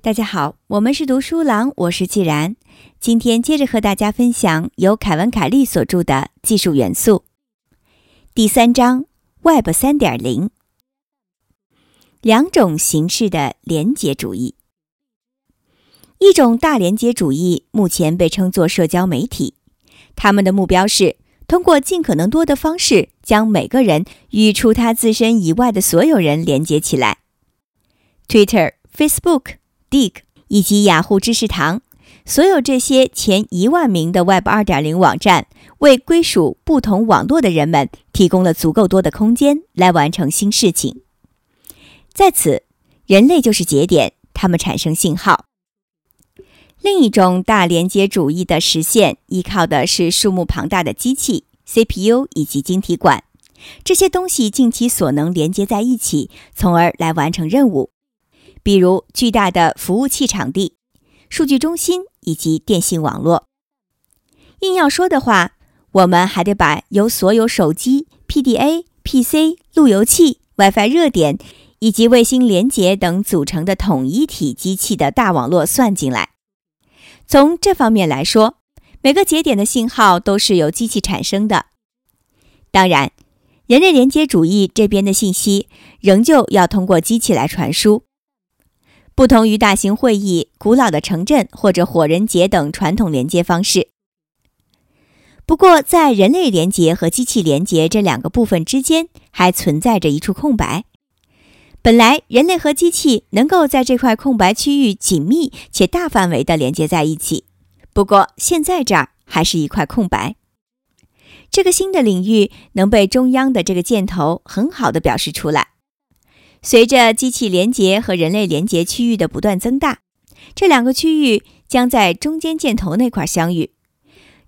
大家好，我们是读书郎，我是既然。今天接着和大家分享由凯文·凯利所著的《技术元素》第三章 “Web 三点零”两种形式的连接主义。一种大连接主义目前被称作社交媒体，他们的目标是通过尽可能多的方式将每个人与除他自身以外的所有人连接起来。Twitter、Facebook。Dig 以及雅虎知识堂，所有这些前一万名的 Web 2.0网站，为归属不同网络的人们提供了足够多的空间来完成新事情。在此，人类就是节点，他们产生信号。另一种大连接主义的实现，依靠的是数目庞大的机器、CPU 以及晶体管，这些东西尽其所能连接在一起，从而来完成任务。比如巨大的服务器场地、数据中心以及电信网络。硬要说的话，我们还得把由所有手机、PDA、PC、路由器、WiFi 热点以及卫星连接等组成的统一体机器的大网络算进来。从这方面来说，每个节点的信号都是由机器产生的。当然，人类连接主义这边的信息仍旧要通过机器来传输。不同于大型会议、古老的城镇或者火人节等传统连接方式。不过，在人类连接和机器连接这两个部分之间，还存在着一处空白。本来，人类和机器能够在这块空白区域紧密且大范围地连接在一起。不过，现在这儿还是一块空白。这个新的领域能被中央的这个箭头很好地表示出来。随着机器连接和人类连接区域的不断增大，这两个区域将在中间箭头那块相遇。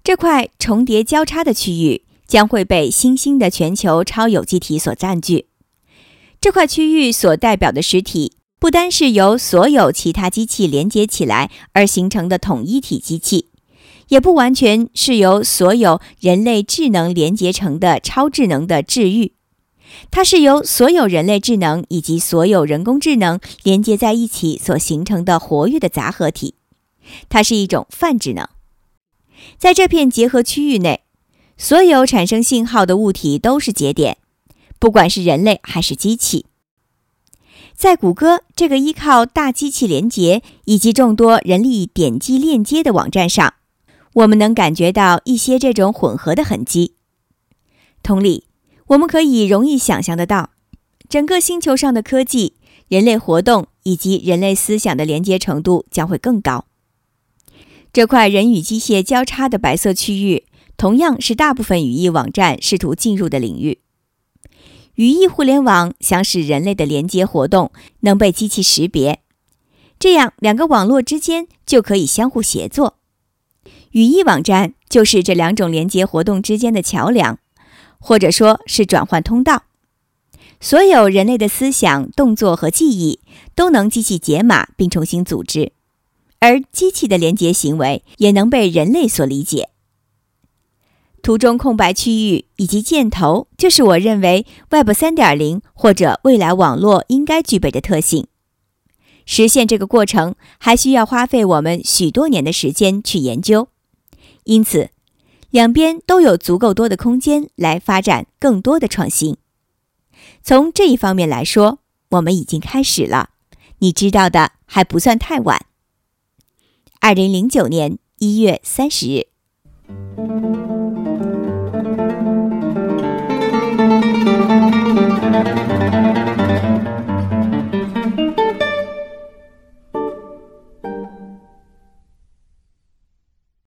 这块重叠交叉的区域将会被新兴的全球超有机体所占据。这块区域所代表的实体，不单是由所有其他机器连接起来而形成的统一体机器，也不完全是由所有人类智能连接成的超智能的治愈。它是由所有人类智能以及所有人工智能连接在一起所形成的活跃的杂合体。它是一种泛智能。在这片结合区域内，所有产生信号的物体都是节点，不管是人类还是机器。在谷歌这个依靠大机器连接以及众多人力点击链接的网站上，我们能感觉到一些这种混合的痕迹。同理。我们可以容易想象得到，整个星球上的科技、人类活动以及人类思想的连接程度将会更高。这块人与机械交叉的白色区域，同样是大部分语义网站试图进入的领域。语义互联网想使人类的连接活动能被机器识别，这样两个网络之间就可以相互协作。语义网站就是这两种连接活动之间的桥梁。或者说是转换通道，所有人类的思想、动作和记忆都能机器解码并重新组织，而机器的连接行为也能被人类所理解。图中空白区域以及箭头，就是我认为 Web 3.0或者未来网络应该具备的特性。实现这个过程还需要花费我们许多年的时间去研究，因此。两边都有足够多的空间来发展更多的创新。从这一方面来说，我们已经开始了。你知道的还不算太晚。二零零九年一月三十日。Música